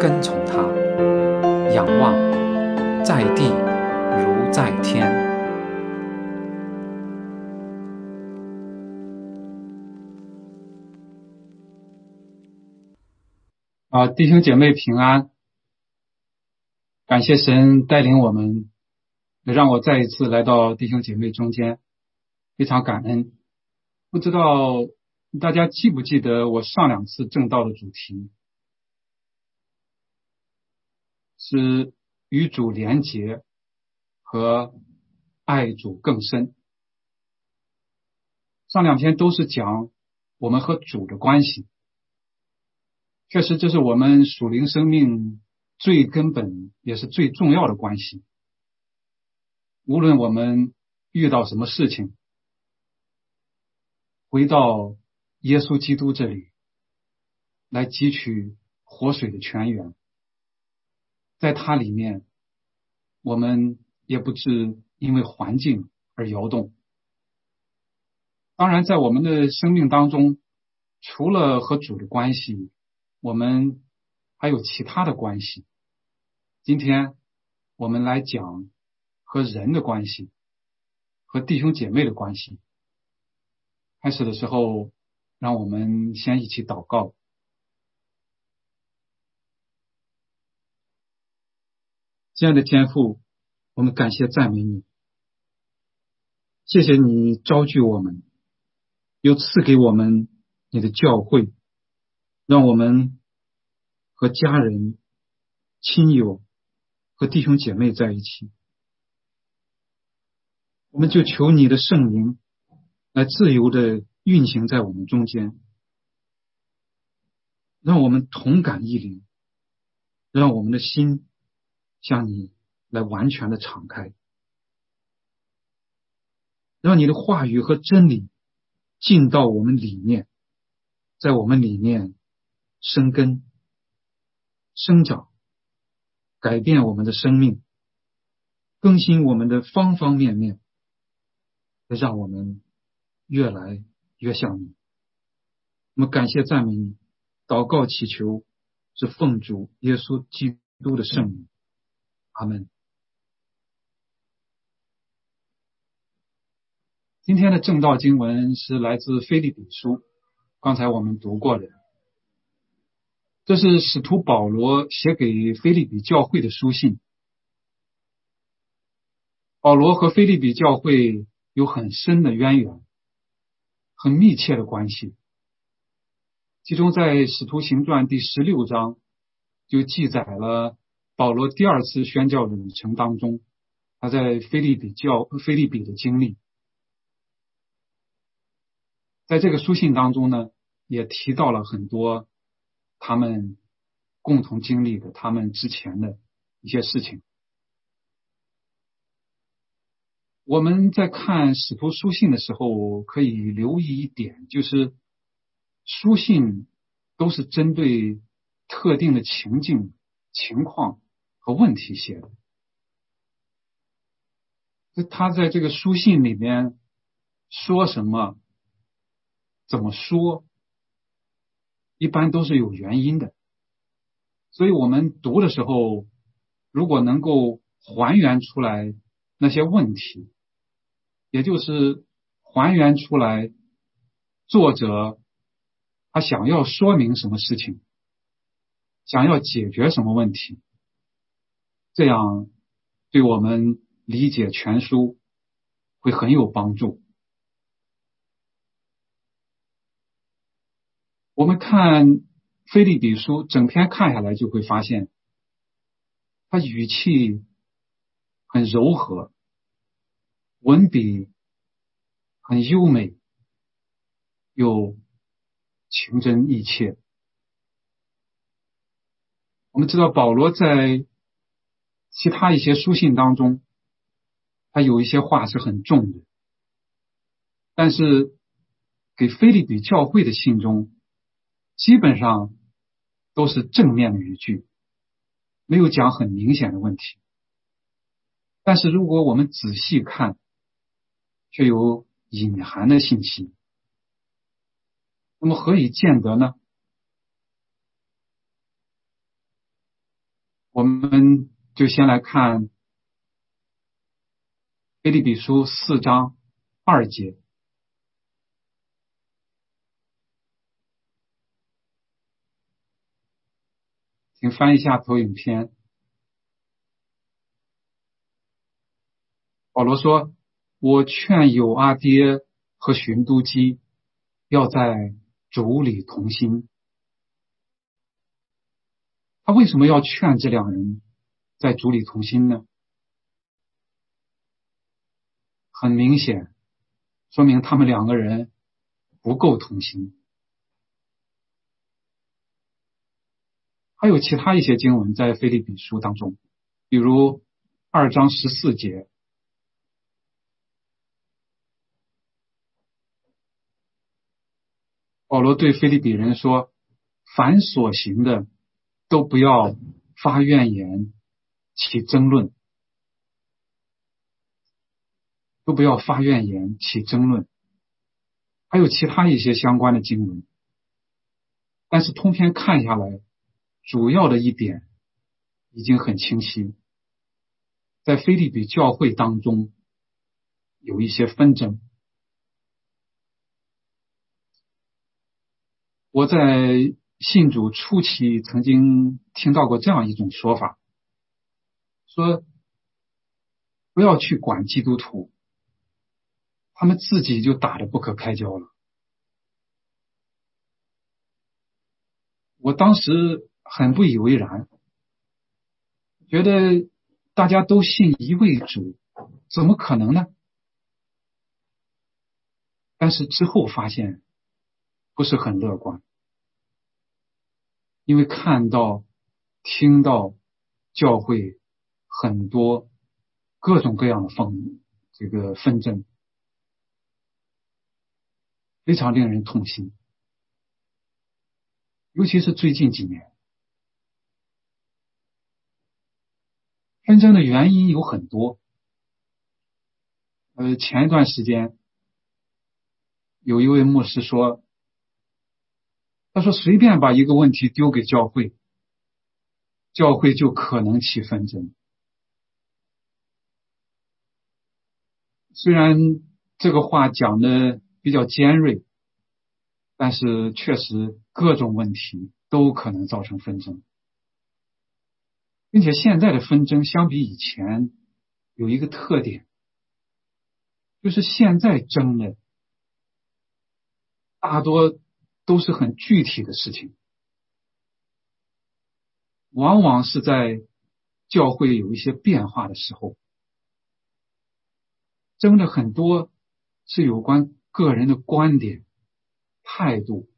跟从他，仰望在地如在天。啊，弟兄姐妹平安！感谢神带领我们，让我再一次来到弟兄姐妹中间，非常感恩。不知道大家记不记得我上两次正道的主题是与主连结和爱主更深。上两篇都是讲我们和主的关系。确实，这是我们属灵生命最根本也是最重要的关系。无论我们遇到什么事情，回到耶稣基督这里来汲取活水的泉源，在它里面，我们也不知因为环境而摇动。当然，在我们的生命当中，除了和主的关系，我们还有其他的关系。今天我们来讲和人的关系，和弟兄姐妹的关系。开始的时候，让我们先一起祷告。亲爱的天父，我们感谢赞美你，谢谢你招聚我们，又赐给我们你的教会。让我们和家人、亲友和弟兄姐妹在一起，我们就求你的圣灵来自由的运行在我们中间，让我们同感一灵，让我们的心向你来完全的敞开，让你的话语和真理进到我们里面，在我们里面。生根、生长，改变我们的生命，更新我们的方方面面，让我们越来越像你。我们感谢赞美你，祷告祈求是奉主耶稣基督的圣名，阿门。今天的正道经文是来自菲利比书，刚才我们读过的。这是使徒保罗写给菲利比教会的书信。保罗和菲利比教会有很深的渊源，很密切的关系。其中，在《使徒行传》第十六章就记载了保罗第二次宣教的旅程当中，他在菲利比教菲利比的经历。在这个书信当中呢，也提到了很多。他们共同经历的，他们之前的一些事情。我们在看使徒书信的时候，可以留意一点，就是书信都是针对特定的情境、情况问题写的。他在这个书信里面说什么，怎么说？一般都是有原因的，所以我们读的时候，如果能够还原出来那些问题，也就是还原出来作者他想要说明什么事情，想要解决什么问题，这样对我们理解全书会很有帮助。我们看《菲利比书》整篇看下来，就会发现，他语气很柔和，文笔很优美，又情真意切。我们知道保罗在其他一些书信当中，他有一些话是很重的，但是给菲利比教会的信中，基本上都是正面的语句，没有讲很明显的问题。但是如果我们仔细看，却有隐含的信息。那么何以见得呢？我们就先来看《菲利比书》四章二节，请翻一下投影片。保罗说：“我劝有阿爹和寻都基要在。”主里同心，他为什么要劝这两人在主里同心呢？很明显，说明他们两个人不够同心。还有其他一些经文在腓立比书当中，比如二章十四节。保罗对菲利比人说：“凡所行的，都不要发怨言，起争论，都不要发怨言，起争论。”还有其他一些相关的经文，但是通篇看下来，主要的一点已经很清晰，在菲利比教会当中有一些纷争。我在信主初期曾经听到过这样一种说法，说不要去管基督徒，他们自己就打得不可开交了。我当时很不以为然，觉得大家都信一位主，怎么可能呢？但是之后发现。不是很乐观，因为看到、听到教会很多各种各样的纷这个纷争，非常令人痛心。尤其是最近几年，纷争的原因有很多。呃，前一段时间有一位牧师说。他说：“随便把一个问题丢给教会，教会就可能起纷争。虽然这个话讲的比较尖锐，但是确实各种问题都可能造成纷争，并且现在的纷争相比以前有一个特点，就是现在争的大多。”都是很具体的事情，往往是在教会有一些变化的时候，争的很多是有关个人的观点、态度，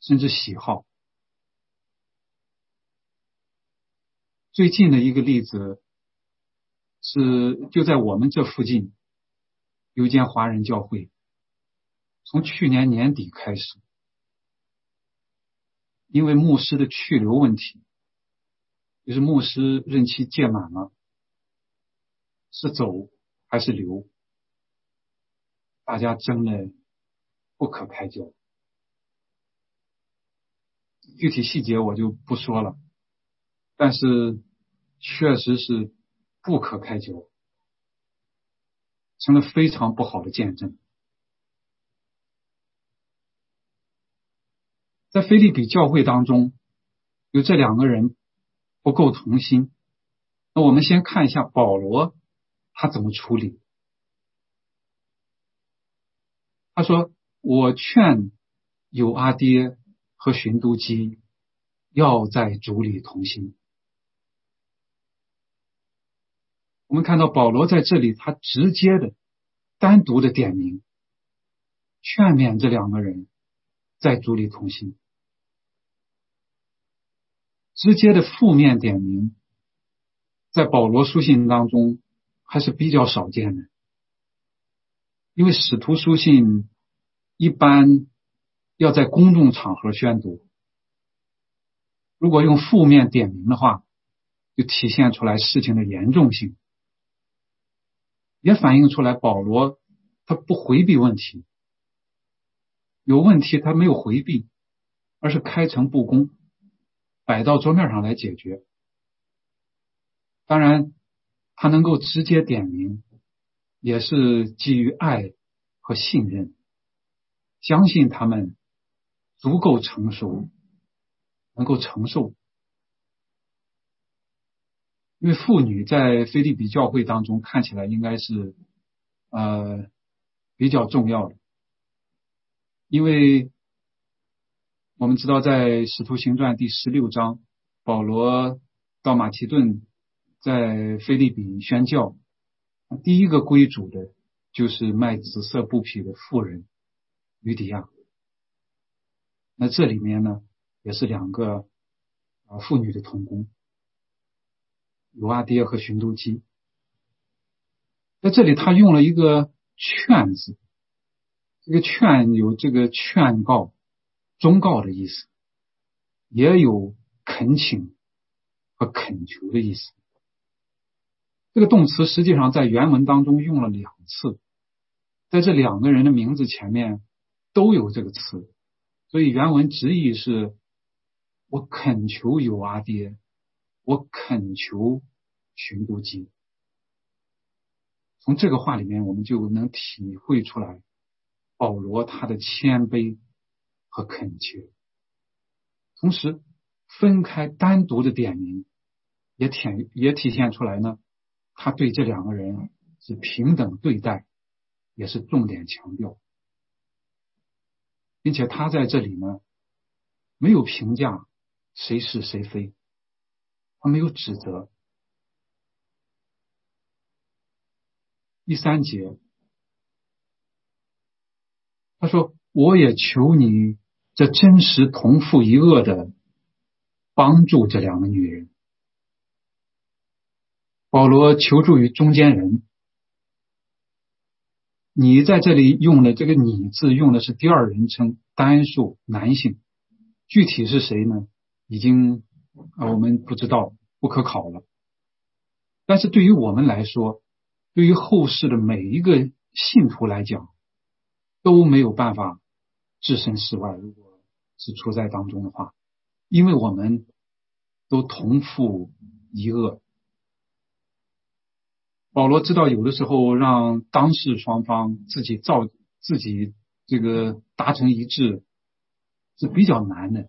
甚至喜好。最近的一个例子是，就在我们这附近有一间华人教会，从去年年底开始。因为牧师的去留问题，就是牧师任期届满了，是走还是留？大家争的不可开交。具体细节我就不说了，但是确实是不可开交，成了非常不好的见证。在菲利比教会当中，有这两个人不够同心。那我们先看一下保罗他怎么处理。他说：“我劝有阿爹和寻都基要在主里同心。”我们看到保罗在这里，他直接的、单独的点名，劝勉这两个人在主里同心。直接的负面点名，在保罗书信当中还是比较少见的，因为使徒书信一般要在公众场合宣读，如果用负面点名的话，就体现出来事情的严重性，也反映出来保罗他不回避问题，有问题他没有回避，而是开诚布公。摆到桌面上来解决。当然，他能够直接点名，也是基于爱和信任，相信他们足够成熟，能够承受。因为妇女在菲利比教会当中看起来应该是呃比较重要的，因为。我们知道，在《使徒行传》第十六章，保罗到马其顿，在菲利比宣教，第一个归主的，就是卖紫色布匹的妇人吕底亚。那这里面呢，也是两个啊妇女的童工，鲁阿爹和寻都基。在这里，他用了一个“劝”字，这个“劝”有这个劝告。忠告的意思，也有恳请和恳求的意思。这个动词实际上在原文当中用了两次，在这两个人的名字前面都有这个词，所以原文直译是：我恳求有阿爹，我恳求寻都基。从这个话里面，我们就能体会出来保罗他的谦卑。和恳求，同时分开单独的点名，也体也体现出来呢。他对这两个人是平等对待，也是重点强调，并且他在这里呢没有评价谁是谁非，他没有指责。第三节，他说：“我也求你。”这真实同父一恶的帮助这两个女人，保罗求助于中间人。你在这里用的这个“你”字，用的是第二人称单数男性，具体是谁呢？已经啊，我们不知道，不可考了。但是对于我们来说，对于后世的每一个信徒来讲，都没有办法置身事外。如果是处在当中的话，因为我们都同父一恶。保罗知道，有的时候让当事双方自己造自己这个达成一致是比较难的。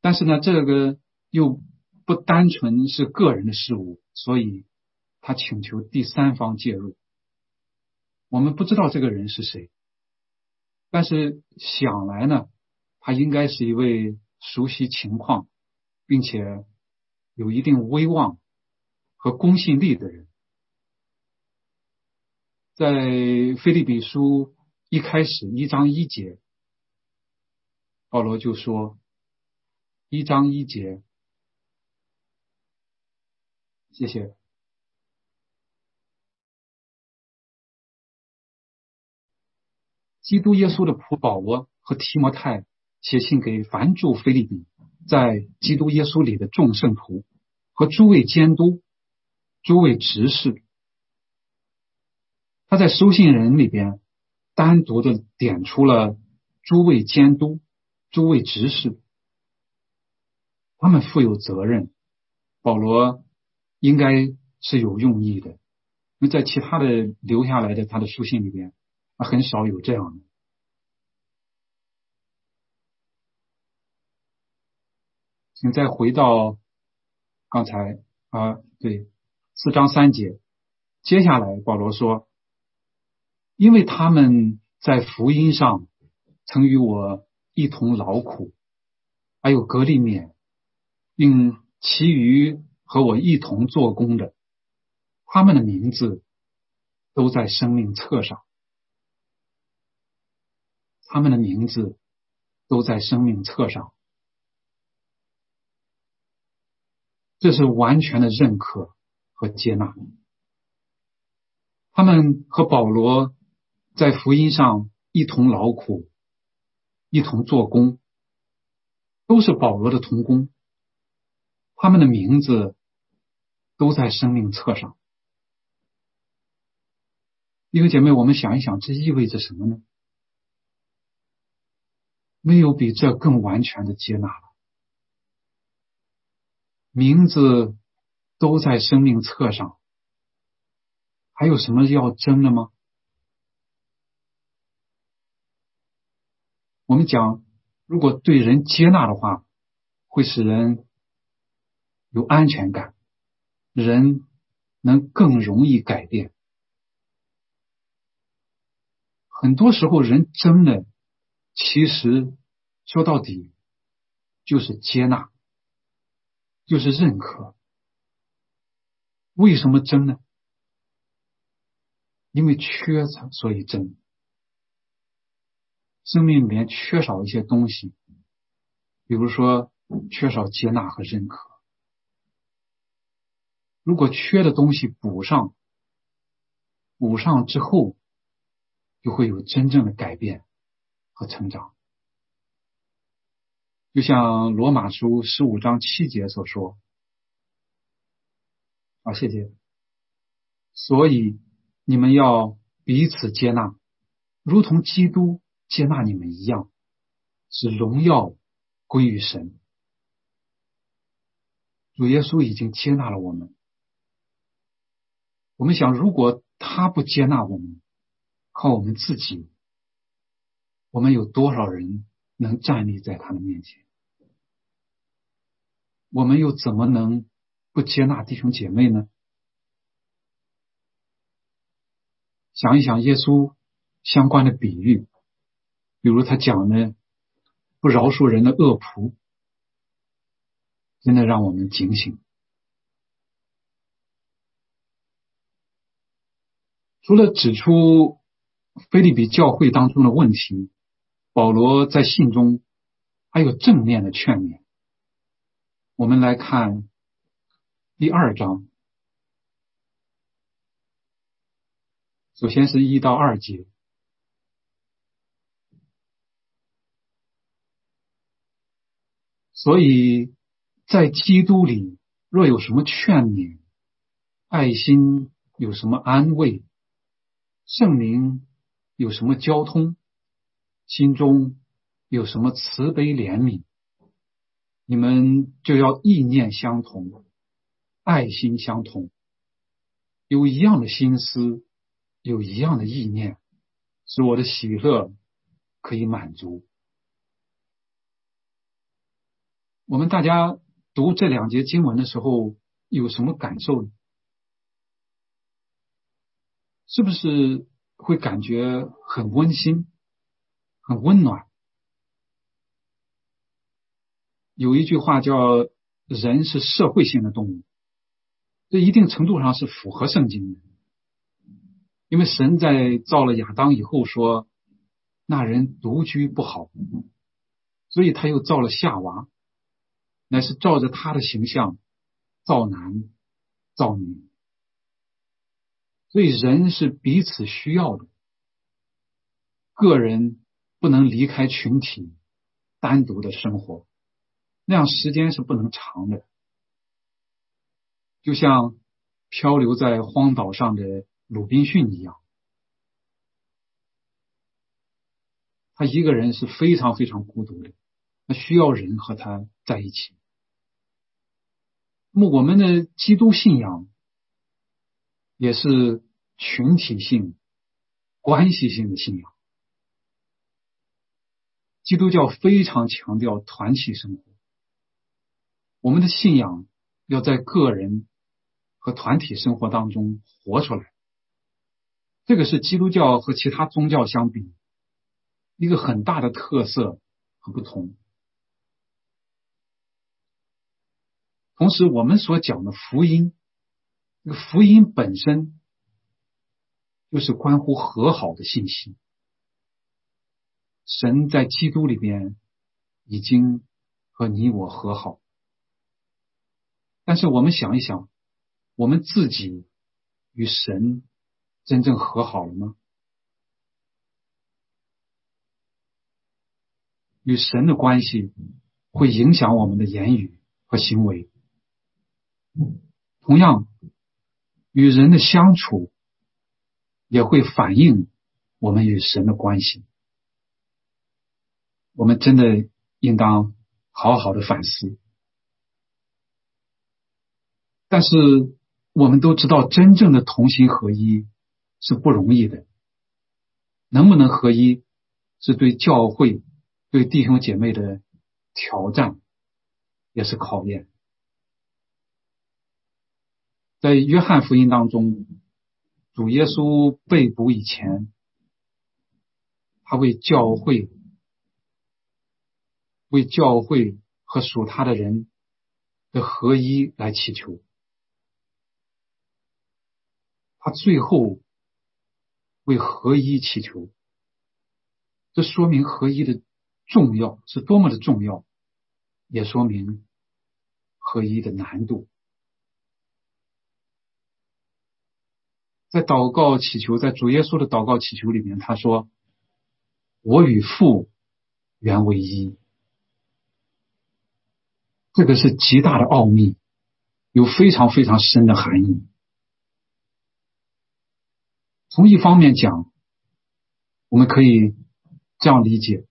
但是呢，这个又不单纯是个人的事物，所以他请求第三方介入。我们不知道这个人是谁。但是想来呢，他应该是一位熟悉情况，并且有一定威望和公信力的人。在菲利比书一开始一章一节，保罗就说：“一章一节，谢谢。”基督耶稣的仆保罗和提摩太写信给凡住菲利比，在基督耶稣里的众圣徒和诸位监督、诸位执事。他在书信人里边单独的点出了诸位监督、诸位执事，他们负有责任。保罗应该是有用意的，因为在其他的留下来的他的书信里边。很少有这样的，请再回到刚才啊，对四章三节，接下来保罗说，因为他们在福音上曾与我一同劳苦，还有格利勉，并其余和我一同做工的，他们的名字都在生命册上。他们的名字都在生命册上。这是完全的认可和接纳。他们和保罗在福音上一同劳苦，一同做工，都是保罗的同工。他们的名字都在生命册上。弟兄姐妹，我们想一想，这意味着什么呢？没有比这更完全的接纳了。名字都在生命册上。还有什么要争的吗？我们讲，如果对人接纳的话，会使人有安全感，人能更容易改变。很多时候，人争的，其实说到底就是接纳，就是认可。为什么争呢？因为缺才，所以争。生命里面缺少一些东西，比如说缺少接纳和认可。如果缺的东西补上，补上之后，就会有真正的改变和成长。就像罗马书十五章七节所说：“好，谢谢。”所以。你们要彼此接纳，如同基督接纳你们一样，使荣耀归于神。主耶稣已经接纳了我们。我们想，如果他不接纳我们，靠我们自己，我们有多少人能站立在他的面前？我们又怎么能不接纳弟兄姐妹呢？想一想耶稣相关的比喻，比如他讲的不饶恕人的恶仆，真的让我们警醒。除了指出菲利比教会当中的问题，保罗在信中还有正面的劝勉。我们来看第二章。首先是一到二节，所以在基督里，若有什么劝勉、爱心，有什么安慰，圣灵有什么交通，心中有什么慈悲怜悯，你们就要意念相同，爱心相同，有一样的心思。有一样的意念，使我的喜乐可以满足。我们大家读这两节经文的时候有什么感受呢？是不是会感觉很温馨、很温暖？有一句话叫“人是社会性的动物”，这一定程度上是符合圣经的。因为神在造了亚当以后说，那人独居不好，所以他又造了夏娃，乃是照着他的形象造男造女，所以人是彼此需要的，个人不能离开群体，单独的生活，那样时间是不能长的，就像漂流在荒岛上的。鲁滨逊一样，他一个人是非常非常孤独的，他需要人和他在一起。那么，我们的基督信仰也是群体性、关系性的信仰。基督教非常强调团体生活，我们的信仰要在个人和团体生活当中活出来。这个是基督教和其他宗教相比一个很大的特色和不同。同时，我们所讲的福音，这个福音本身就是关乎和好的信息。神在基督里边已经和你我和好，但是我们想一想，我们自己与神真正和好了吗？与神的关系会影响我们的言语和行为。同样，与人的相处也会反映我们与神的关系。我们真的应当好好的反思。但是，我们都知道，真正的同心合一是不容易的。能不能合一，是对教会。对弟兄姐妹的挑战也是考验。在约翰福音当中，主耶稣被捕以前，他为教会、为教会和属他的人的合一来祈求。他最后为合一祈求，这说明合一的。重要是多么的重要，也说明合一的难度。在祷告祈求，在主耶稣的祷告祈求里面，他说：“我与父原为一。”这个是极大的奥秘，有非常非常深的含义。从一方面讲，我们可以这样理解。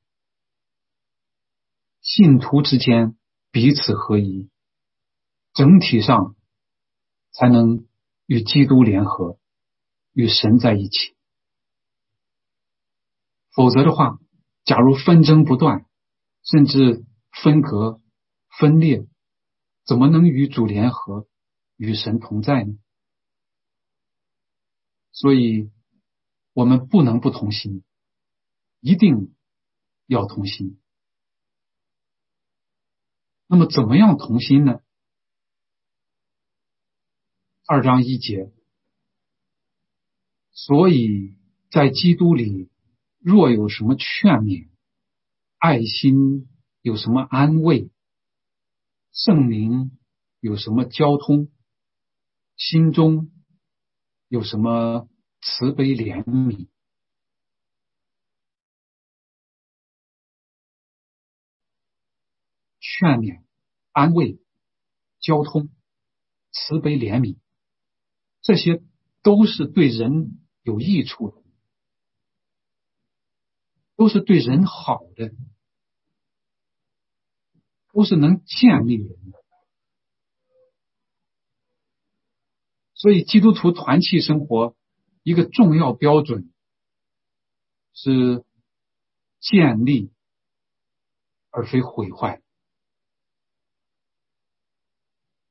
信徒之间彼此合一，整体上才能与基督联合，与神在一起。否则的话，假如纷争不断，甚至分隔、分裂，怎么能与主联合，与神同在呢？所以，我们不能不同心，一定要同心。那么，怎么样同心呢？二章一节，所以在基督里，若有什么劝勉、爱心，有什么安慰，圣灵有什么交通，心中有什么慈悲怜悯。劝勉、安慰、交通、慈悲、怜悯，这些都是对人有益处的，都是对人好的，都是能建立人的。所以，基督徒团契生活一个重要标准是建立，而非毁坏。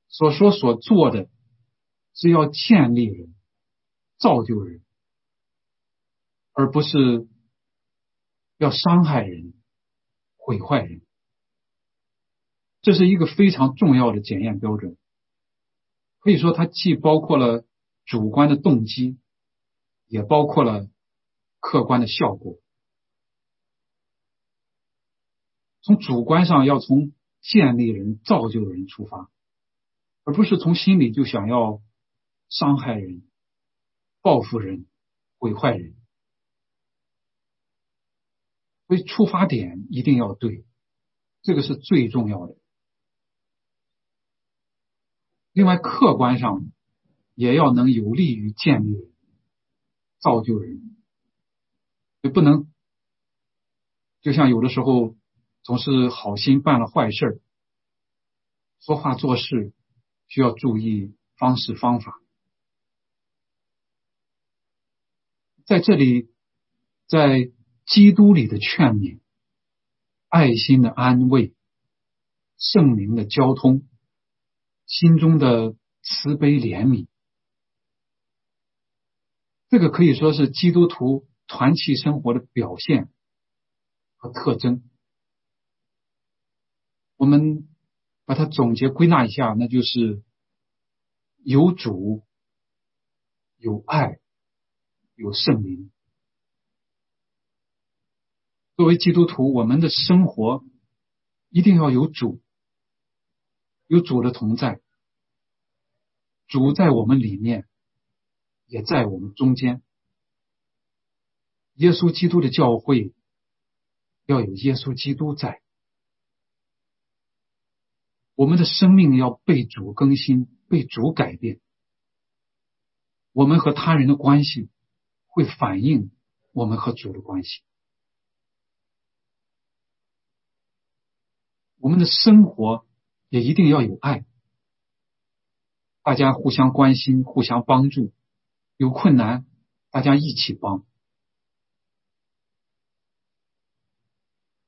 所说所做的是要建立人、造就人，而不是要伤害人、毁坏人。这是一个非常重要的检验标准。可以说，它既包括了主观的动机，也包括了客观的效果。从主观上，要从建立人、造就人出发。而不是从心里就想要伤害人、报复人、毁坏人，所以出发点一定要对，这个是最重要的。另外，客观上也要能有利于建立、造就人，就不能就像有的时候总是好心办了坏事说话做事。需要注意方式方法，在这里，在基督里的劝勉、爱心的安慰、圣灵的交通、心中的慈悲怜悯，这个可以说是基督徒团契生活的表现和特征。我们。把它总结归纳一下，那就是有主、有爱、有圣灵。作为基督徒，我们的生活一定要有主，有主的同在，主在我们里面，也在我们中间。耶稣基督的教会要有耶稣基督在，我们的生命要被主更新，被主改变。我们和他人的关系会反映我们和主的关系。我们的生活也一定要有爱，大家互相关心，互相帮助，有困难大家一起帮。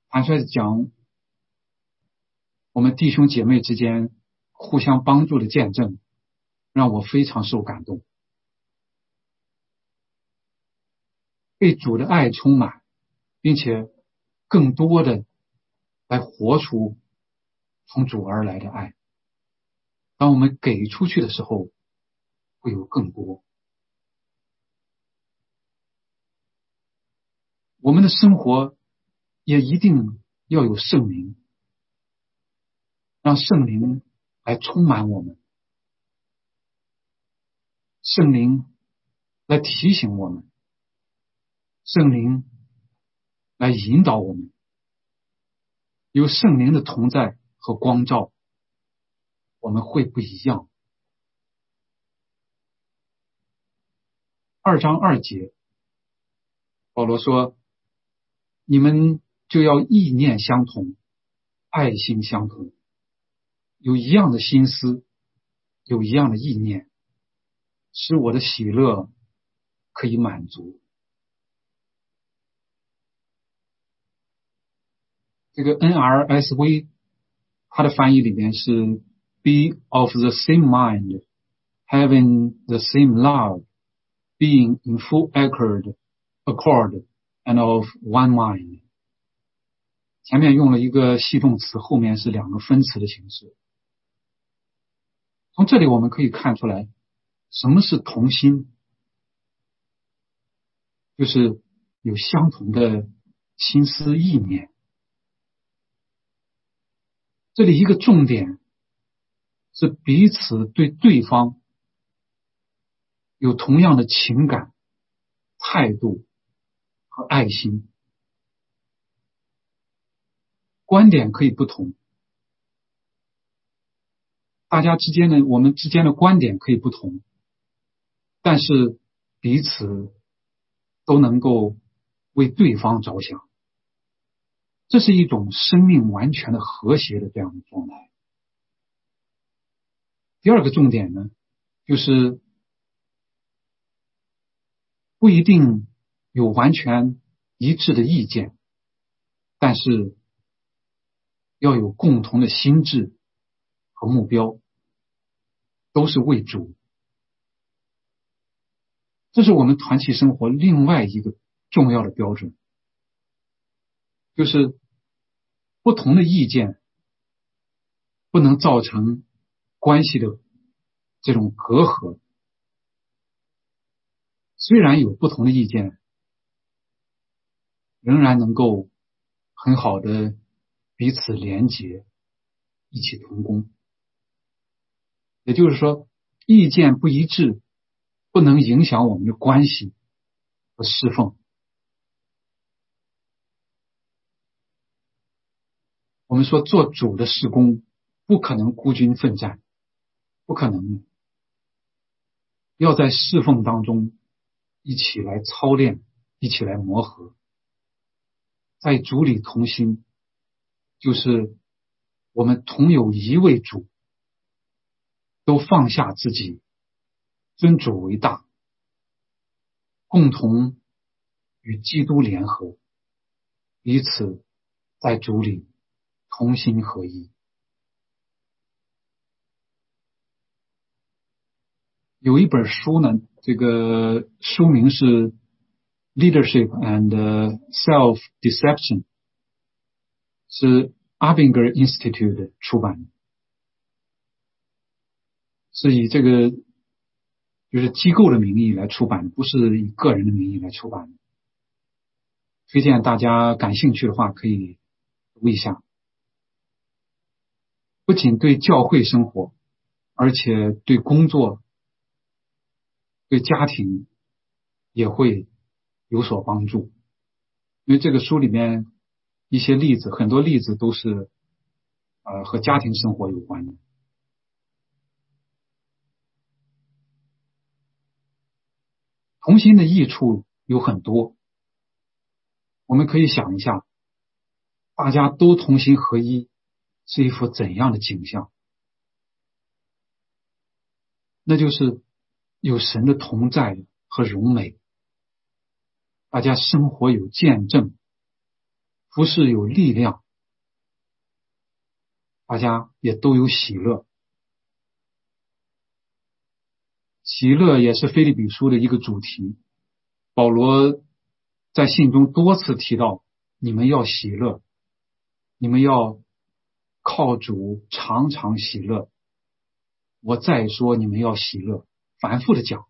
坦率的讲，我们弟兄姐妹之间互相帮助的见证，让我非常受感动。被主的爱充满，并且更多的来活出从主而来的爱。当我们给出去的时候，会有更多。我们的生活也一定要有圣灵，让圣灵来充满我们，圣灵来提醒我们。圣灵来引导我们，有圣灵的同在和光照，我们会不一样。二章二节，保罗说：“你们就要意念相同，爱心相同，有一样的心思，有一样的意念，使我的喜乐可以满足。”这个 NRSV 它的翻译里面是 “be of the same mind, having the same love, being in full accord, accord and of one mind。”前面用了一个系动词，后面是两个分词的形式。从这里我们可以看出来，什么是同心，就是有相同的心思意念。这里一个重点是彼此对对方有同样的情感、态度和爱心。观点可以不同，大家之间的我们之间的观点可以不同，但是彼此都能够为对方着想。这是一种生命完全的和谐的这样的状态。第二个重点呢，就是不一定有完全一致的意见，但是要有共同的心智和目标，都是为主。这是我们团体生活另外一个重要的标准。就是不同的意见不能造成关系的这种隔阂。虽然有不同的意见，仍然能够很好的彼此连结，一起同工。也就是说，意见不一致不能影响我们的关系和侍奉。我们说做主的事工不可能孤军奋战，不可能，要在侍奉当中一起来操练，一起来磨合，在主里同心，就是我们同有一位主，都放下自己，尊主为大，共同与基督联合，彼此在主里。同心合一。有一本书呢，这个书名是《Leadership and Self Deception》，是 Abinger Institute 出版的，是以这个就是机构的名义来出版，不是以个人的名义来出版的。推荐大家感兴趣的话可以读一下。不仅对教会生活，而且对工作对家庭也会有所帮助。因为这个书里面一些例子，很多例子都是呃和家庭生活有关的。同心的益处有很多，我们可以想一下，大家都同心合一是一幅怎样的景象？那就是有神的同在和荣美，大家生活有见证，服饰有力量，大家也都有喜乐。喜乐也是菲利比书的一个主题。保罗在信中多次提到：你们要喜乐，你们要靠主常常喜乐。我再说，你们要喜乐，反复的讲，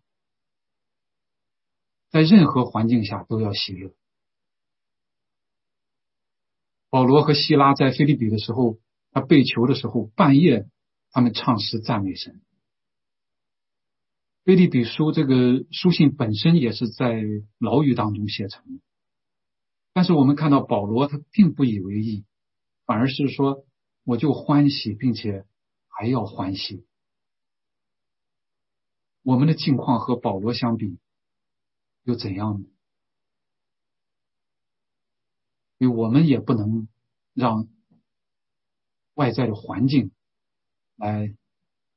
在任何环境下都要喜乐。保罗和希拉在菲利比的时候，他被囚的时候，半夜他们唱诗赞美神。菲利比书这个书信本身也是在牢狱当中写成的，但是我们看到保罗他并不以为意，反而是说我就欢喜，并且还要欢喜。我们的境况和保罗相比又怎样呢？因为我们也不能让外在的环境来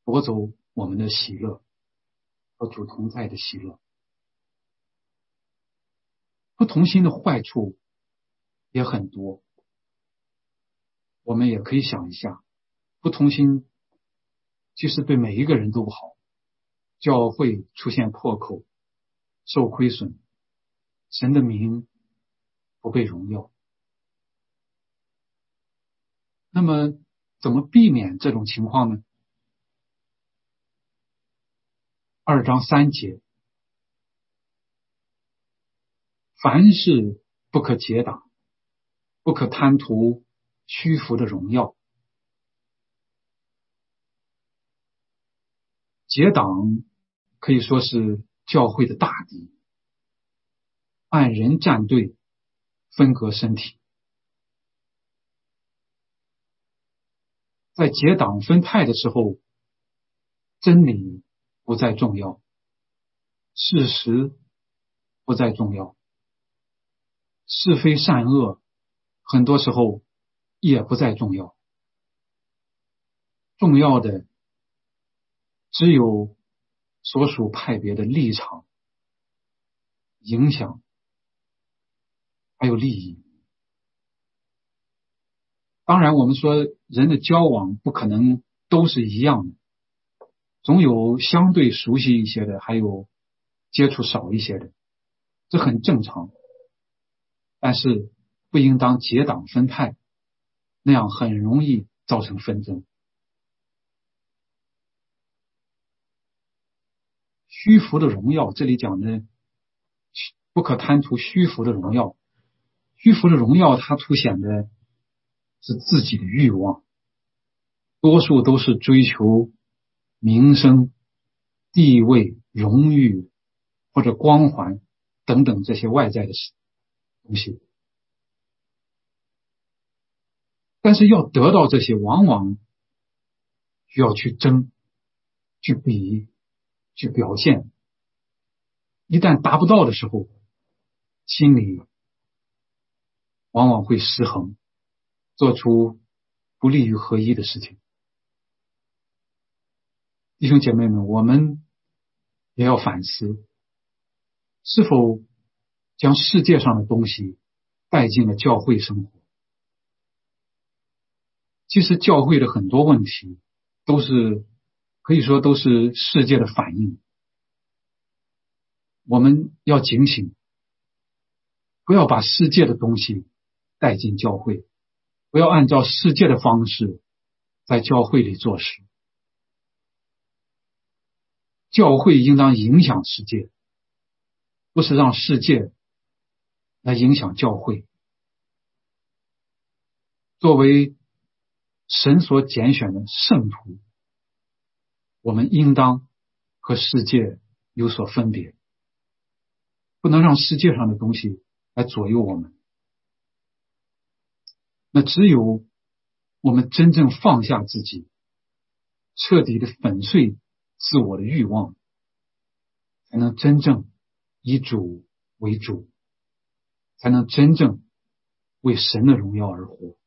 夺走我们的喜乐。和主同在的喜乐，不同心的坏处也很多。我们也可以想一下，不同心其实对每一个人都不好，教会出现破口，受亏损，神的名不被荣耀。那么，怎么避免这种情况呢？二章三节，凡事不可结党，不可贪图屈服的荣耀。结党可以说是教会的大敌，按人站队，分割身体，在结党分派的时候，真理。不再重要，事实不再重要，是非善恶很多时候也不再重要。重要的只有所属派别的立场、影响，还有利益。当然，我们说人的交往不可能都是一样的。总有相对熟悉一些的，还有接触少一些的，这很正常。但是不应当结党分派，那样很容易造成纷争。虚浮的荣耀，这里讲的不可贪图虚浮的荣耀。虚浮的荣耀，它凸显的是自己的欲望，多数都是追求。名声、地位、荣誉或者光环等等这些外在的东西，但是要得到这些，往往需要去争、去比、去表现。一旦达不到的时候，心里往往会失衡，做出不利于合一的事情。弟兄姐妹们，我们也要反思，是否将世界上的东西带进了教会生活。其实，教会的很多问题都是可以说都是世界的反应。我们要警醒，不要把世界的东西带进教会，不要按照世界的方式在教会里做事。教会应当影响世界，不是让世界来影响教会。作为神所拣选的圣徒，我们应当和世界有。所分别，不能让世界上的东西来左右我们。那只有我们真正放下自己，彻底的粉碎自我的欲望，才能真正以主为主，才能真正为神的荣耀而活。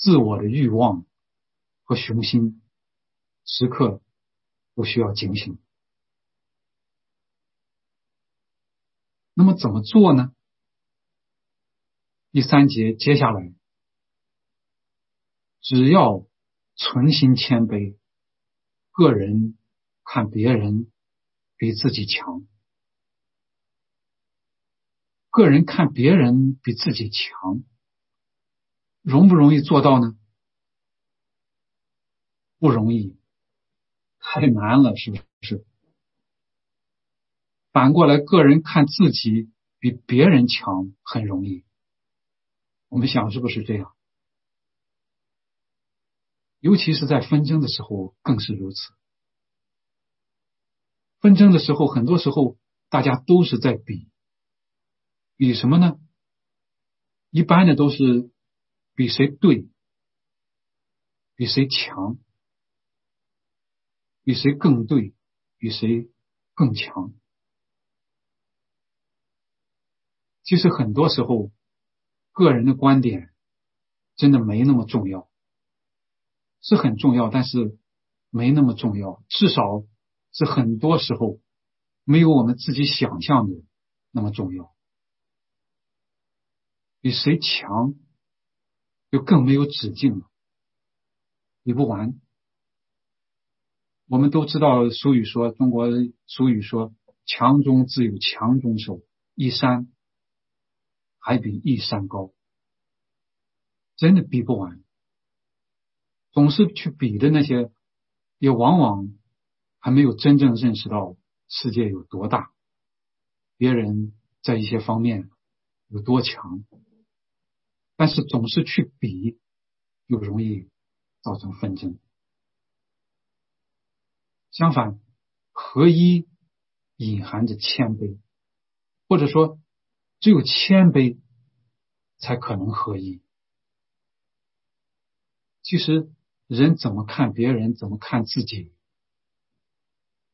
自我的欲望和雄心，时刻都需要警醒。那么怎么做呢？第三节接下来，只要存心谦卑，个人看别人比自己强，个人看别人比自己强，容不容易做到呢？不容易，太难了，是不是？反过来，个人看自己比别人强，很容易。我们想是不是这样？尤其是在纷争的时候更是如此。纷争的时候，很多时候大家都是在比，比什么呢？一般的都是比谁对，比谁强，比谁更对，比谁更强。其实很多时候。个人的观点真的没那么重要，是很重要，但是没那么重要。至少是很多时候没有我们自己想象的那么重要。比谁强，就更没有止境了，比不完。我们都知道俗语说，中国俗语说：“强中自有强中手，一山。”还比一山高，真的比不完。总是去比的那些，也往往还没有真正认识到世界有多大，别人在一些方面有多强。但是总是去比，又容易造成纷争。相反，合一隐含着谦卑，或者说。只有谦卑，才可能合一。其实，人怎么看别人，怎么看自己，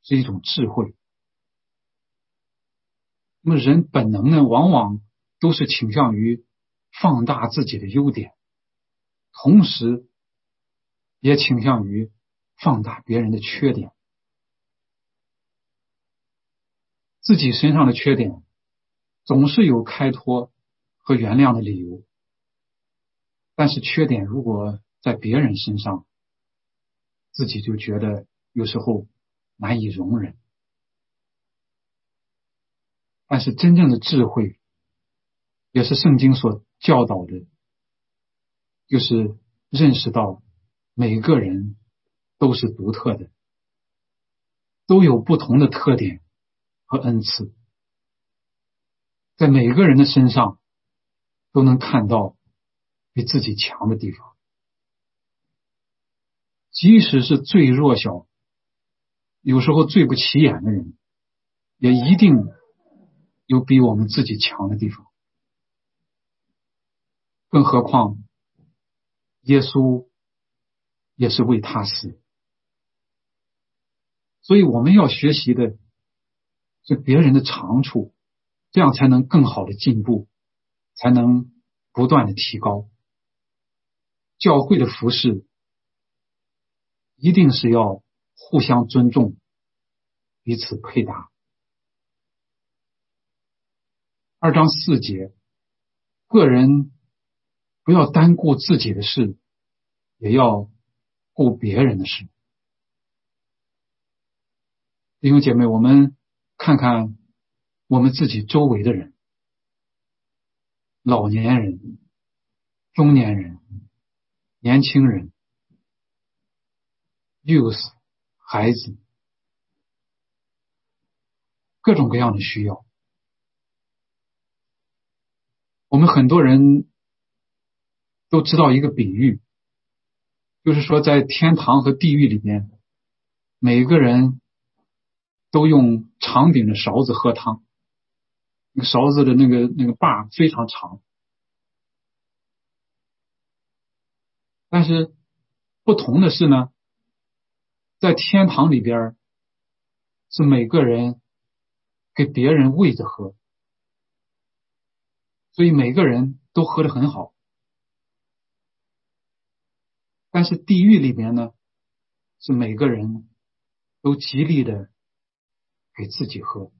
是一种智慧。那么，人本能呢，往往都是倾向于放大自己的优点，同时，也倾向于放大别人的缺点。自己身上的缺点。总是有开脱和原谅的理由，但是缺点如果在别人身上，自己就觉得有时候难以容忍。但是真正的智慧，也是圣经所教导的，就是认识到每个人都是独特的，都有不同的特点和恩赐。在每个人的身上都能看到比自己强的地方，即使是最弱小、有时候最不起眼的人，也一定有比我们自己强的地方。更何况，耶稣也是为他死，所以我们要学习的是别人的长处。这样才能更好的进步，才能不断的提高。教会的服饰一定是要互相尊重，彼此配搭。二章四节，个人不要单顾自己的事，也要顾别人的事。弟兄姐妹，我们看看。我们自己周围的人，老年人、中年人、年轻人、youth 孩子，各种各样的需要。我们很多人都知道一个比喻，就是说，在天堂和地狱里面，每个人都用长柄的勺子喝汤，那个勺子的那个那个把非常长。但是不同的是呢，在天堂里边是每个人给别人喂着喝，所以每个人都喝的很好。但是地狱里面呢，是每个人都极力的给自己喝，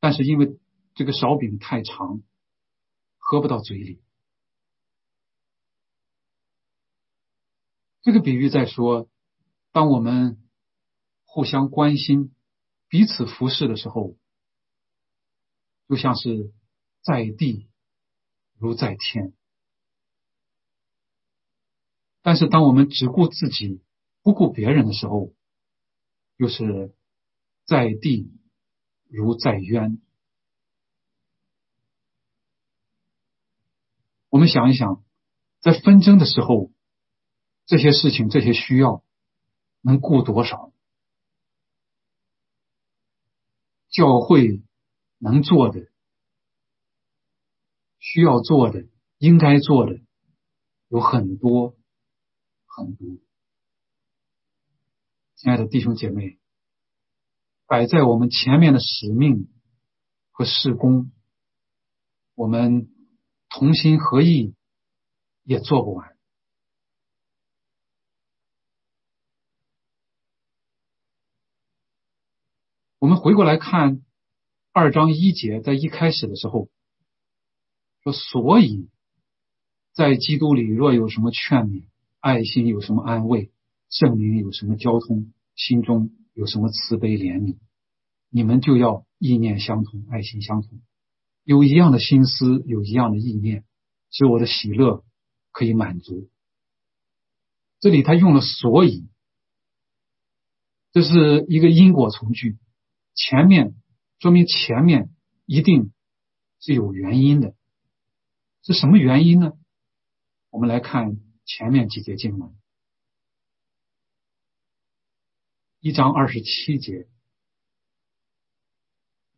但是因为这个勺柄太长，喝不到嘴里。这个比喻在说，当我们互相关心、彼此服侍的时候，就像是在地如在天。但是，当我们只顾自己，不顾别人的时候，又是在地如在渊。我们想一想，在纷争的时候，这些事情、这些需要，能顾多少？教会能做的、需要做的、应该做的，有很多。很多，亲爱的弟兄姐妹，摆在我们前面的使命和事工，我们同心合意也做不完。我们回过来看二章一节，在一开始的时候说：“所以，在基督里若有什么劝勉。”爱心有什么安慰？圣灵有什么交通？心中有什么慈悲怜悯？你们就要意念相同，爱心相同，有一样的心思，有一样的意念，使我的喜乐可以满足。这里他用了“所以”，这是一个因果从句，前面说明前面一定是有原因的，是什么原因呢？我们来看。前面几节经文，一章二十七节，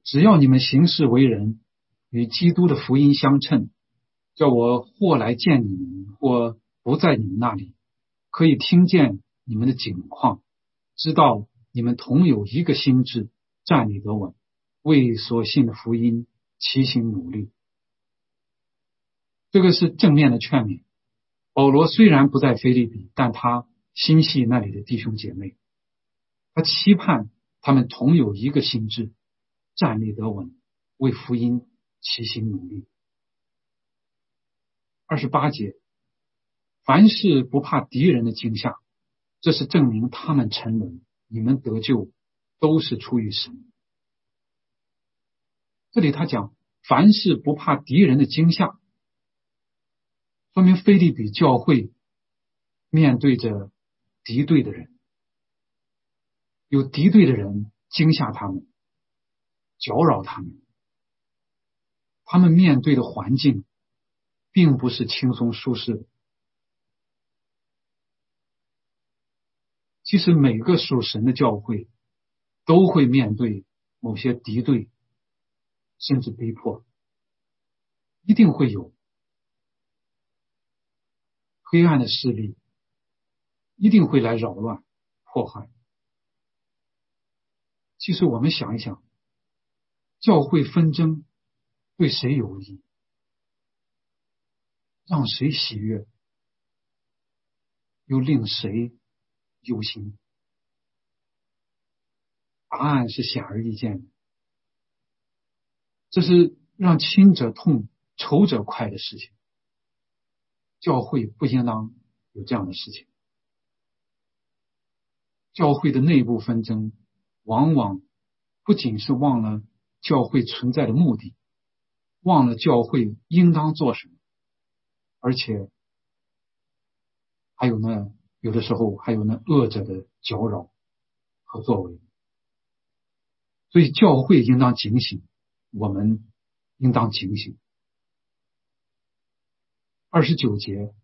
只要你们行事为人与基督的福音相称，叫我或来见你们，或不在你们那里，可以听见你们的景况，知道你们同有一个心智，站立得稳，为所信的福音齐心努力。这个是正面的劝勉。保罗虽然不在菲利比，但他心系那里的弟兄姐妹，他期盼他们同有一个心智，站立得稳，为福音齐心努力。二十八节，凡事不怕敌人的惊吓，这是证明他们沉沦，你们得救都是出于神。这里他讲，凡事不怕敌人的惊吓。说明菲利比教会面对着敌对的人，有敌对的人惊吓他们，搅扰他们。他们面对的环境并不是轻松舒适的。其实每个属神的教会都会面对某些敌对，甚至逼迫，一定会有。黑暗的势力一定会来扰乱、破坏。其实我们想一想，教会纷争对谁有益？让谁喜悦？又令谁忧心？答案是显而易见的，这是让亲者痛、仇者快的事情。教会不应当有这样的事情。教会的内部纷争，往往不仅是忘了教会存在的目的，忘了教会应当做什么，而且还有那有的时候还有那恶者的搅扰和作为。所以教会应当警醒，我们应当警醒。二十九节，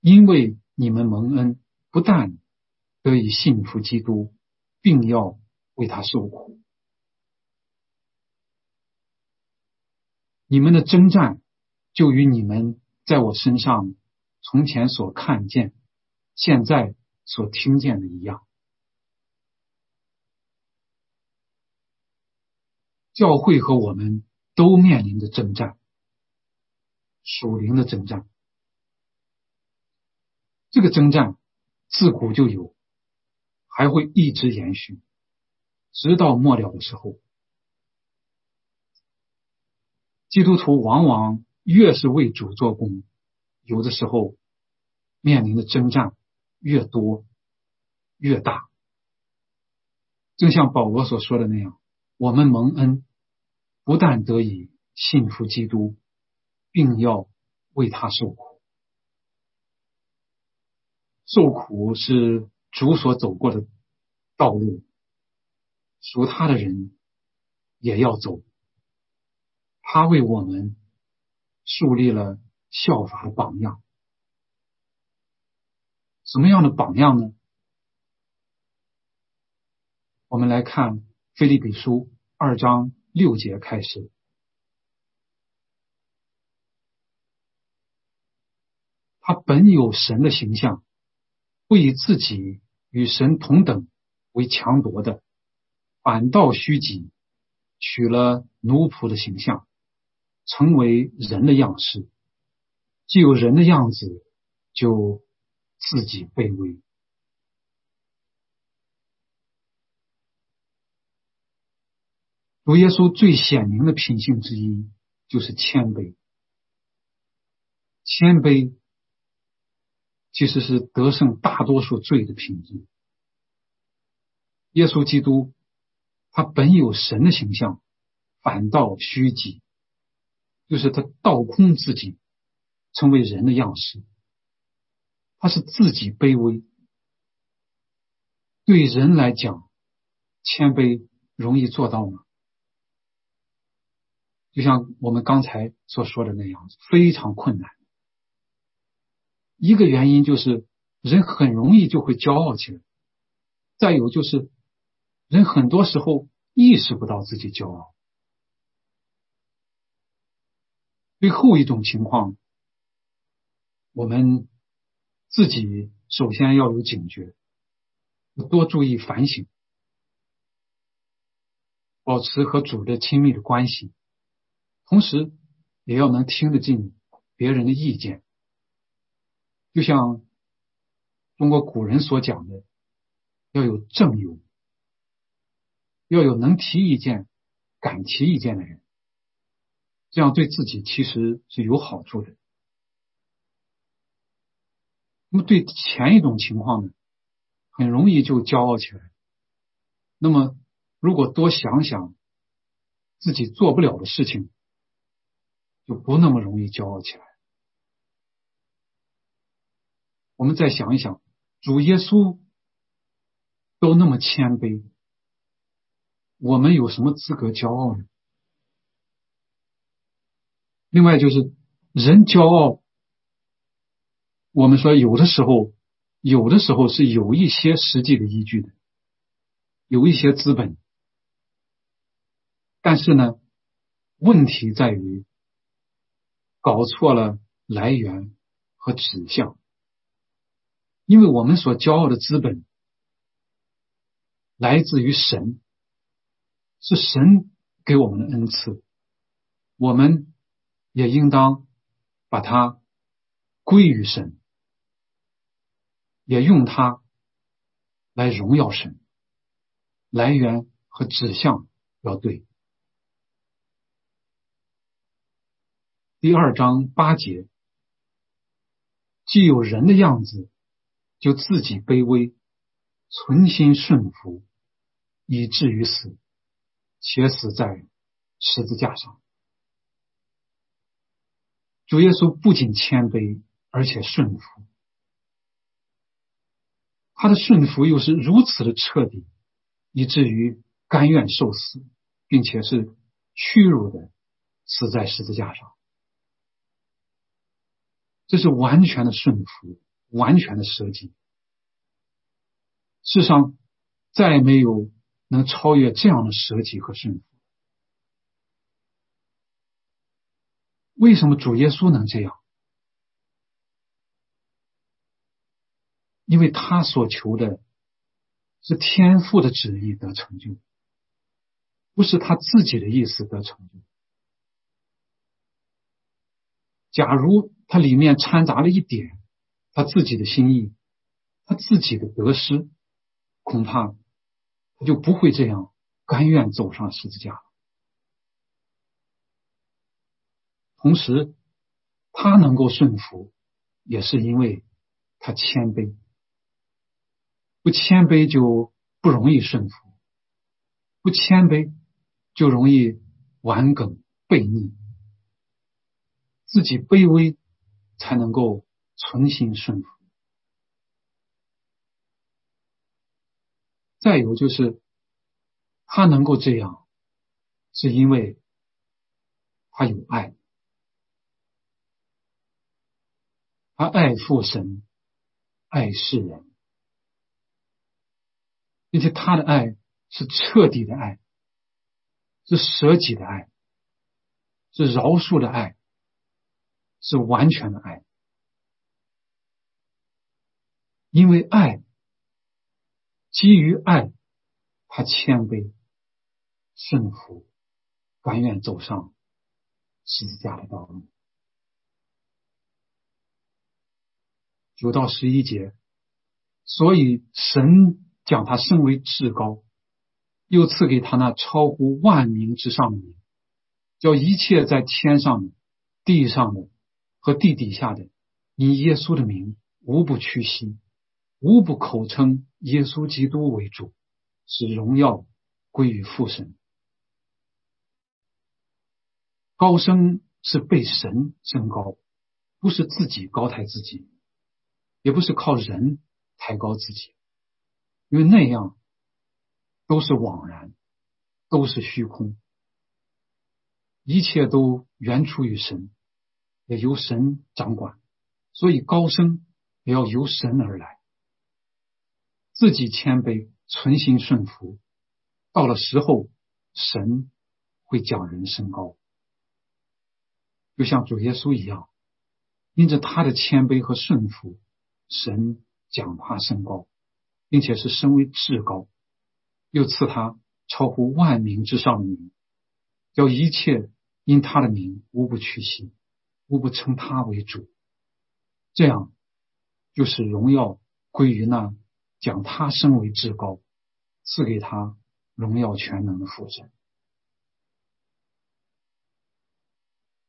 因为你们蒙恩，不但得以信服基督，并要为他受苦。你们的征战，就与你们在我身上从前所看见、现在所听见的一样。教会和我们都面临着征战，属灵的征战。这个征战自古就有，还会一直延续，直到末了的时候。基督徒往往越是为主做工，有的时候面临的征战越多越大。正像保罗所说的那样，我们蒙恩，不但得以信服基督，并要为他受苦。受苦是主所走过的道路，属他的人也要走。他为我们树立了效法的榜样。什么样的榜样呢？我们来看《菲利比书》二章六节开始。他本有神的形象，不以自己与神同等为强夺的，反倒虚己，取了奴仆的形象。成为人的样式，既有人的样子，就自己卑微。主耶稣最显明的品性之一就是谦卑。谦卑其实是得胜大多数罪的品质。耶稣基督他本有神的形象，反倒虚己。就是他倒空自己，成为人的样式。他是自己卑微。对人来讲，谦卑容易做到吗？就像我们刚才所说的那样，非常困难。一个原因就是人很容易就会骄傲起来，再有就是人很多时候意识不到自己骄傲。最后一种情况，我们自己首先要有警觉，多注意反省，保持和主的亲密的关系，同时也要能听得进别人的意见。就像中国古人所讲的，要有正友，要有能提意见、敢提意见的人。这样对自己其实是有好处的。那么对前一种情况呢，很容易就骄傲起来。那么如果多想想自己做不了的事情，就不那么容易骄傲起来。我们再想一想，主耶稣都那么谦卑，我们有什么资格骄傲呢？另外就是人骄傲，我们说有的时候，有的时候是有一些实际的依据的，有一些资本，但是呢，问题在于搞错了来源和指向，因为我们所骄傲的资本来自于神，是神给我们的恩赐，我们。也应当把它归于神，也用它来荣耀神。来源和指向要对。第二章八节，既有人的样子，就自己卑微，存心顺服，以至于死，且死在十字架上。主耶稣不仅谦卑，而且顺服。他的顺服又是如此的彻底，以至于甘愿受死，并且是屈辱的死在十字架上。这是完全的顺服，完全的舍己。世上再也没有能超越这样的舍己和顺服？为什么主耶稣能这样？因为他所求的是天父的旨意得成就，不是他自己的意思得成就。假如他里面掺杂了一点他自己的心意，他自己的得失，恐怕他就不会这样甘愿走上十字架。同时，他能够顺服，也是因为他谦卑。不谦卑就不容易顺服，不谦卑就容易顽梗悖逆。自己卑微，才能够存心顺服。再有就是，他能够这样，是因为他有爱。他爱父神，爱世人，并且他的爱是彻底的爱，是舍己的爱，是饶恕的爱，是完全的爱。因为爱，基于爱，他谦卑、顺服，甘愿走上十字架的道路。九到十一节，所以神将他升为至高，又赐给他那超乎万民之上的名，叫一切在天上的、地上的和地底下的，以耶稣的名，无不屈膝，无不口称耶稣基督为主，使荣耀归于父神。高升是被神升高，不是自己高抬自己。也不是靠人抬高自己，因为那样都是枉然，都是虚空，一切都源出于神，也由神掌管，所以高升也要由神而来。自己谦卑，存心顺服，到了时候，神会讲人升高，就像主耶稣一样，因着他的谦卑和顺服。神讲他升高，并且是升为至高，又赐他超乎万民之上的名，叫一切因他的名无不屈膝，无不称他为主。这样，就是荣耀归于那将他升为至高，赐给他荣耀全能的父神。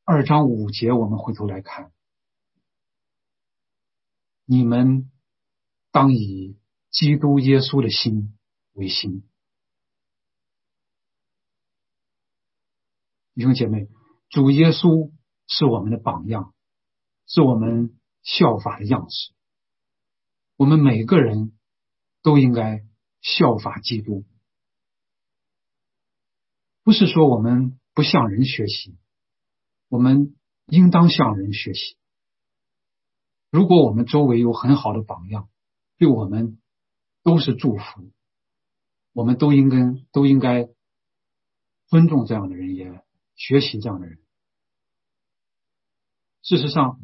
二章五节，我们回头来看。你们当以基督耶稣的心为心，弟兄姐妹，主耶稣是我们的榜样，是我们效法的样式。我们每个人都应该效法基督，不是说我们不向人学习，我们应当向人学习。如果我们周围有很好的榜样，对我们都是祝福，我们都应该都应该尊重这样的人，也学习这样的人。事实上，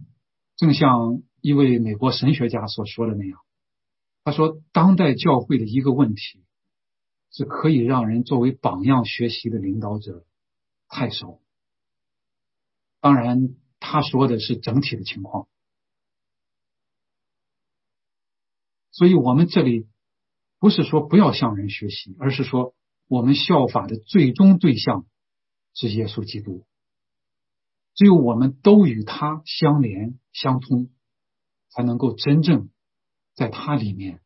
正像一位美国神学家所说的那样，他说，当代教会的一个问题是可以让人作为榜样学习的领导者太少。当然，他说的是整体的情况。所以，我们这里不是说不要向人学习，而是说我们效法的最终对象是耶稣基督。只有我们都与他相连相通，才能够真正在他里面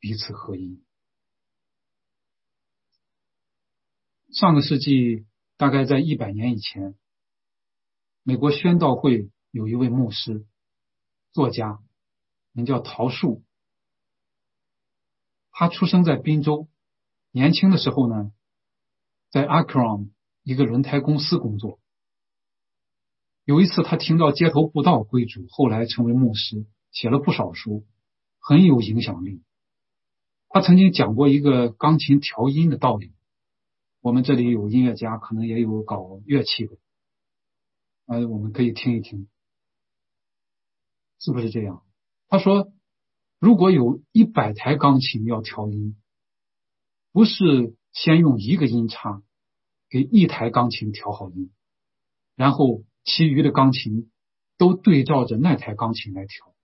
彼此合一。上个世纪大概在一百年以前，美国宣道会有一位牧师、作家，名叫陶树。他出生在滨州，年轻的时候呢，在阿克隆一个轮胎公司工作。有一次，他听到街头布道归主，后来成为牧师，写了不少书，很有影响力。他曾经讲过一个钢琴调音的道理。我们这里有音乐家，可能也有搞乐器的，呃，我们可以听一听，是不是这样？他说，如果有一百台钢琴要调音，不是先用一个音叉给一台钢琴调好音，然后其余的钢琴都对照着那台钢琴来调。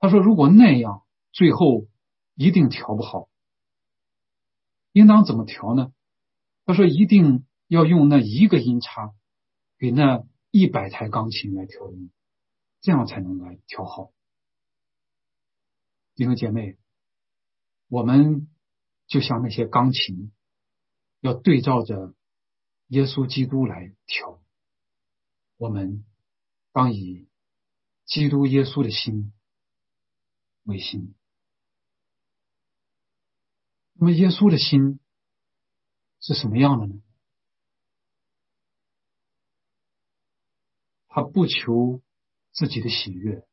他说，如果那样，最后一定调不好。应当怎么调呢？他说，一定要用那一个音叉给那一百台钢琴来调音，这样才能来调好。弟兄姐妹，我们就像那些钢琴，要对照着耶稣基督来调。我们当以基督耶稣的心为心。那么，耶稣的心是什么样的呢？他不求自己的喜悦，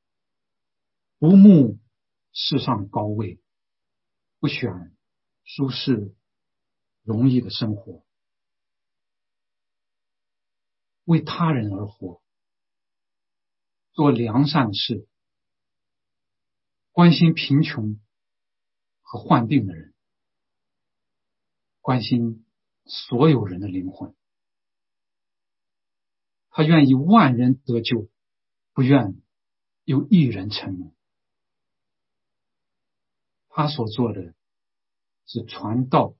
不慕世上的高位，不选舒适容易的生活，为他人而活，做良善事，关心贫穷和患病的人，关心所有人的灵魂。他愿意万人得救，不愿有一人沉沦。他所做的是传道、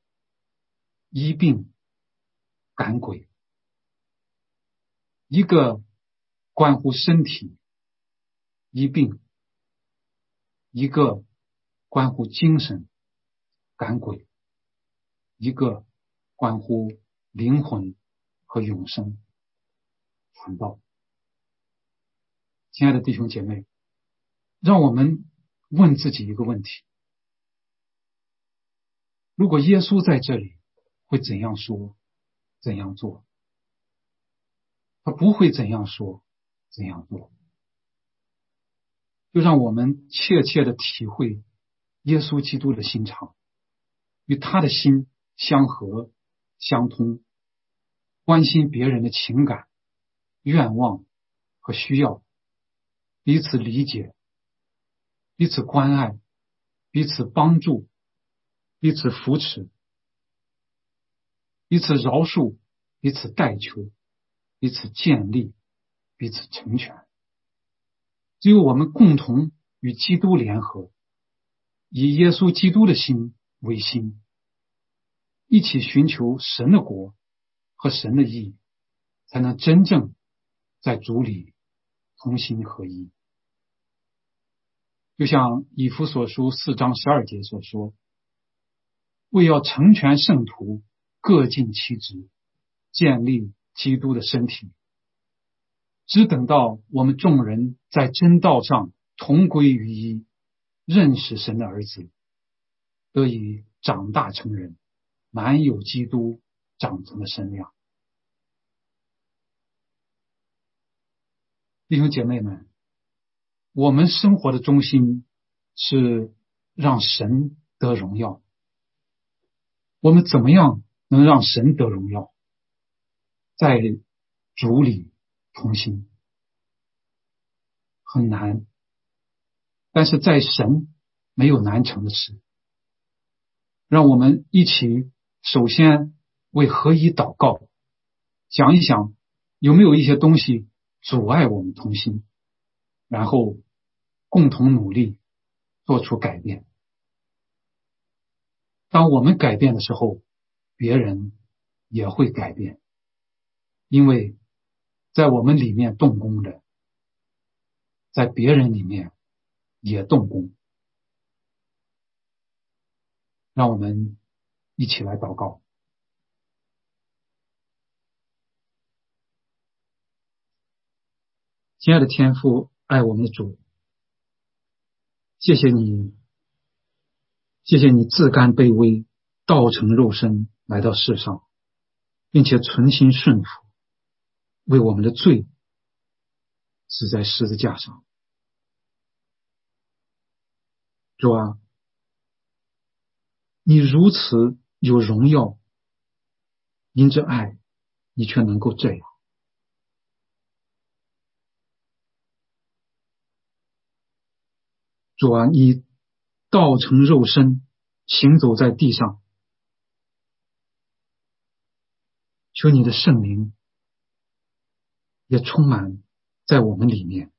医病、赶鬼，一个关乎身体医病，一个关乎精神赶鬼，一个关乎灵魂和永生。传道，亲爱的弟兄姐妹，让我们问自己一个问题：如果耶稣在这里，会怎样说、怎样做？他不会怎样说、怎样做。就让我们切切的体会耶稣基督的心肠，与他的心相合、相通，关心别人的情感。愿望和需要，彼此理解，彼此关爱，彼此帮助，彼此扶持，彼此饶恕，彼此代求，彼此建立，彼此成全。只有我们共同与基督联合，以耶稣基督的心为心，一起寻求神的国和神的义，才能真正。在主里同心合一，就像以弗所书四章十二节所说：“为要成全圣徒，各尽其职，建立基督的身体。只等到我们众人在真道上同归于一，认识神的儿子，得以长大成人，满有基督长成的身量。”弟兄姐妹们，我们生活的中心是让神得荣耀。我们怎么样能让神得荣耀？在主里同心很难，但是在神没有难成的事。让我们一起首先为合一祷告，想一想有没有一些东西。阻碍我们同心，然后共同努力做出改变。当我们改变的时候，别人也会改变，因为在我们里面动工的，在别人里面也动工。让我们一起来祷告。亲爱的天父，爱我们的主，谢谢你，谢谢你自甘卑微，道成肉身来到世上，并且存心顺服，为我们的罪死在十字架上。主啊，你如此有荣耀，因着爱，你却能够这样。主啊，你道成肉身，行走在地上，求你的圣灵也充满在我们里面，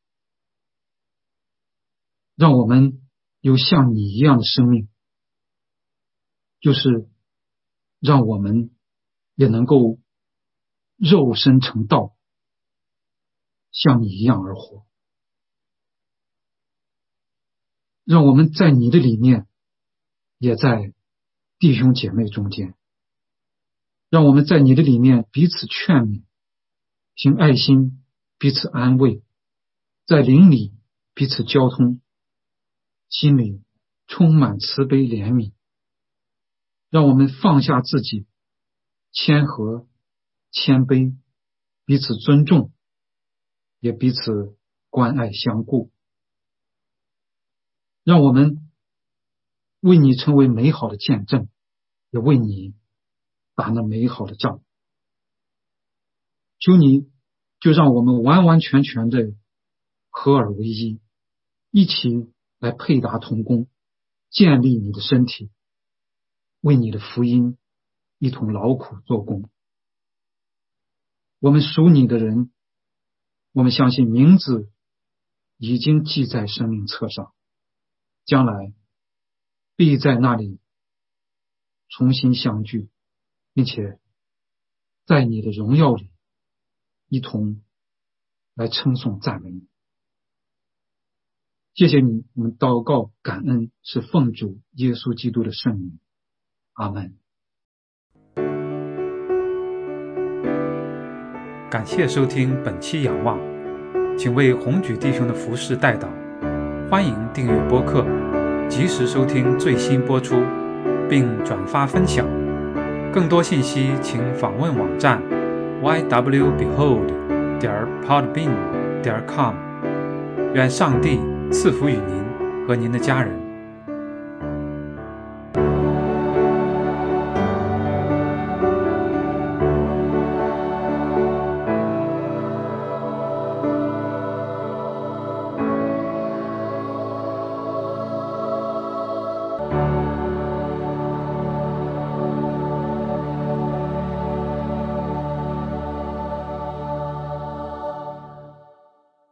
让我们有像你一样的生命，就是让我们也能够肉身成道，像你一样而活。让我们在你的里面，也在弟兄姐妹中间；让我们在你的里面彼此劝勉，凭爱心彼此安慰，在邻里彼此交通，心里充满慈悲怜悯。让我们放下自己，谦和、谦卑，彼此尊重，也彼此关爱相顾。让我们为你成为美好的见证，也为你打那美好的仗。求你，就让我们完完全全的合而为一，一起来配搭同工，建立你的身体，为你的福音一同劳苦做工。我们属你的人，我们相信名字已经记在生命册上。将来必在那里重新相聚，并且在你的荣耀里一同来称颂赞美你。谢谢你，我们祷告感恩是奉主耶稣基督的圣名，阿门。感谢收听本期仰望，请为红举弟兄的服饰代祷。欢迎订阅播客，及时收听最新播出，并转发分享。更多信息请访问网站 ywbehold. 点 podbean. 点 com。愿上帝赐福于您和您的家人。